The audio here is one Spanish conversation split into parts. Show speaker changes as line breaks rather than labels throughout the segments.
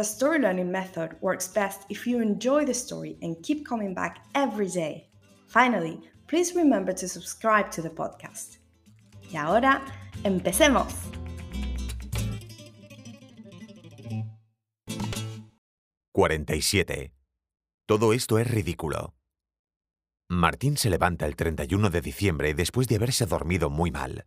the story learning method works best if you enjoy the story and keep coming back every day. Finally, please remember to subscribe to the podcast. Y ahora, empecemos.
«47. Todo esto es ridículo. Martín se levanta el 31 de diciembre después de haberse dormido muy mal.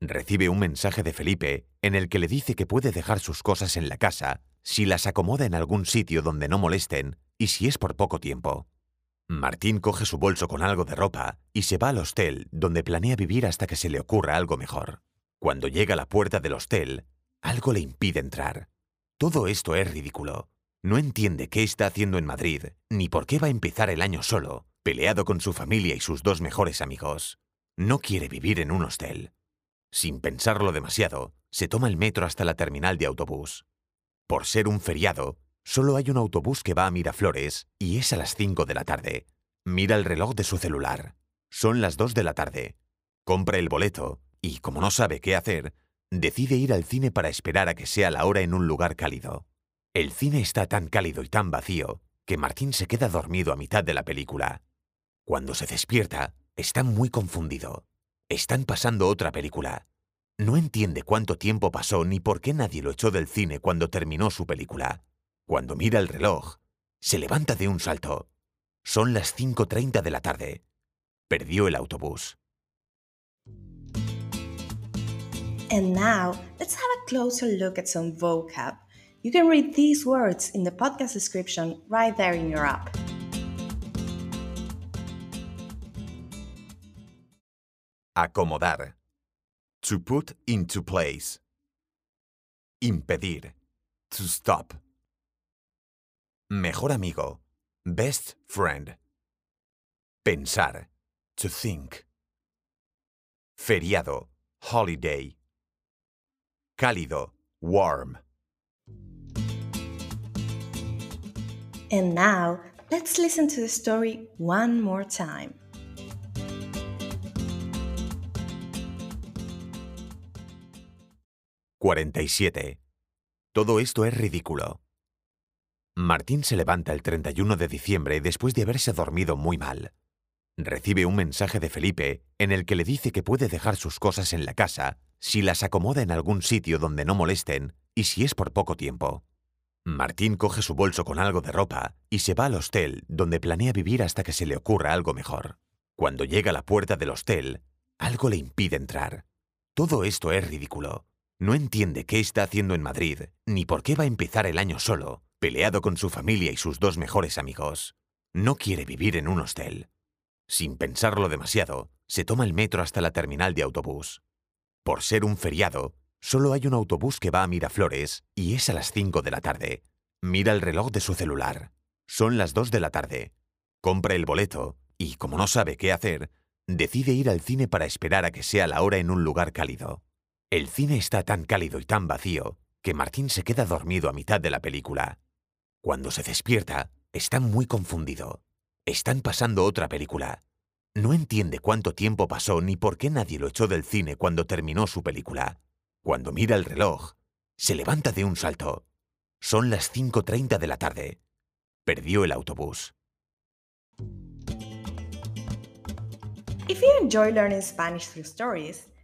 Recibe un mensaje de Felipe en el que le dice que puede dejar sus cosas en la casa si las acomoda en algún sitio donde no molesten y si es por poco tiempo. Martín coge su bolso con algo de ropa y se va al hostel donde planea vivir hasta que se le ocurra algo mejor. Cuando llega a la puerta del hostel, algo le impide entrar. Todo esto es ridículo. No entiende qué está haciendo en Madrid, ni por qué va a empezar el año solo, peleado con su familia y sus dos mejores amigos. No quiere vivir en un hostel. Sin pensarlo demasiado, se toma el metro hasta la terminal de autobús. Por ser un feriado, solo hay un autobús que va a Miraflores y es a las 5 de la tarde. Mira el reloj de su celular. Son las 2 de la tarde. Compra el boleto y, como no sabe qué hacer, decide ir al cine para esperar a que sea la hora en un lugar cálido. El cine está tan cálido y tan vacío que Martín se queda dormido a mitad de la película. Cuando se despierta, está muy confundido. Están pasando otra película. No entiende cuánto tiempo pasó ni por qué nadie lo echó del cine cuando terminó su película. Cuando mira el reloj, se levanta de un salto. Son las 5.30 de la tarde. Perdió el autobús.
And now, let's have a closer look at some vocab. You can read these words in the podcast description right there in your app.
Acomodar. To put into place. Impedir. To stop. Mejor amigo. Best friend. Pensar. To think. Feriado. Holiday. Cálido. Warm.
And now, let's listen to the story one more time.
«47. Todo esto es ridículo. Martín se levanta el 31 de diciembre después de haberse dormido muy mal. Recibe un mensaje de Felipe en el que le dice que puede dejar sus cosas en la casa si las acomoda en algún sitio donde no molesten y si es por poco tiempo. Martín coge su bolso con algo de ropa y se va al hostel donde planea vivir hasta que se le ocurra algo mejor. Cuando llega a la puerta del hostel, algo le impide entrar. Todo esto es ridículo. No entiende qué está haciendo en Madrid, ni por qué va a empezar el año solo, peleado con su familia y sus dos mejores amigos. No quiere vivir en un hostel. Sin pensarlo demasiado, se toma el metro hasta la terminal de autobús. Por ser un feriado, solo hay un autobús que va a Miraflores y es a las 5 de la tarde. Mira el reloj de su celular. Son las 2 de la tarde. Compra el boleto y, como no sabe qué hacer, decide ir al cine para esperar a que sea la hora en un lugar cálido. El cine está tan cálido y tan vacío que Martín se queda dormido a mitad de la película. Cuando se despierta, está muy confundido. Están pasando otra película. No entiende cuánto tiempo pasó ni por qué nadie lo echó del cine cuando terminó su película. Cuando mira el reloj, se levanta de un salto. Son las 5.30 de la tarde. Perdió el autobús.
If you enjoy learning Spanish through stories,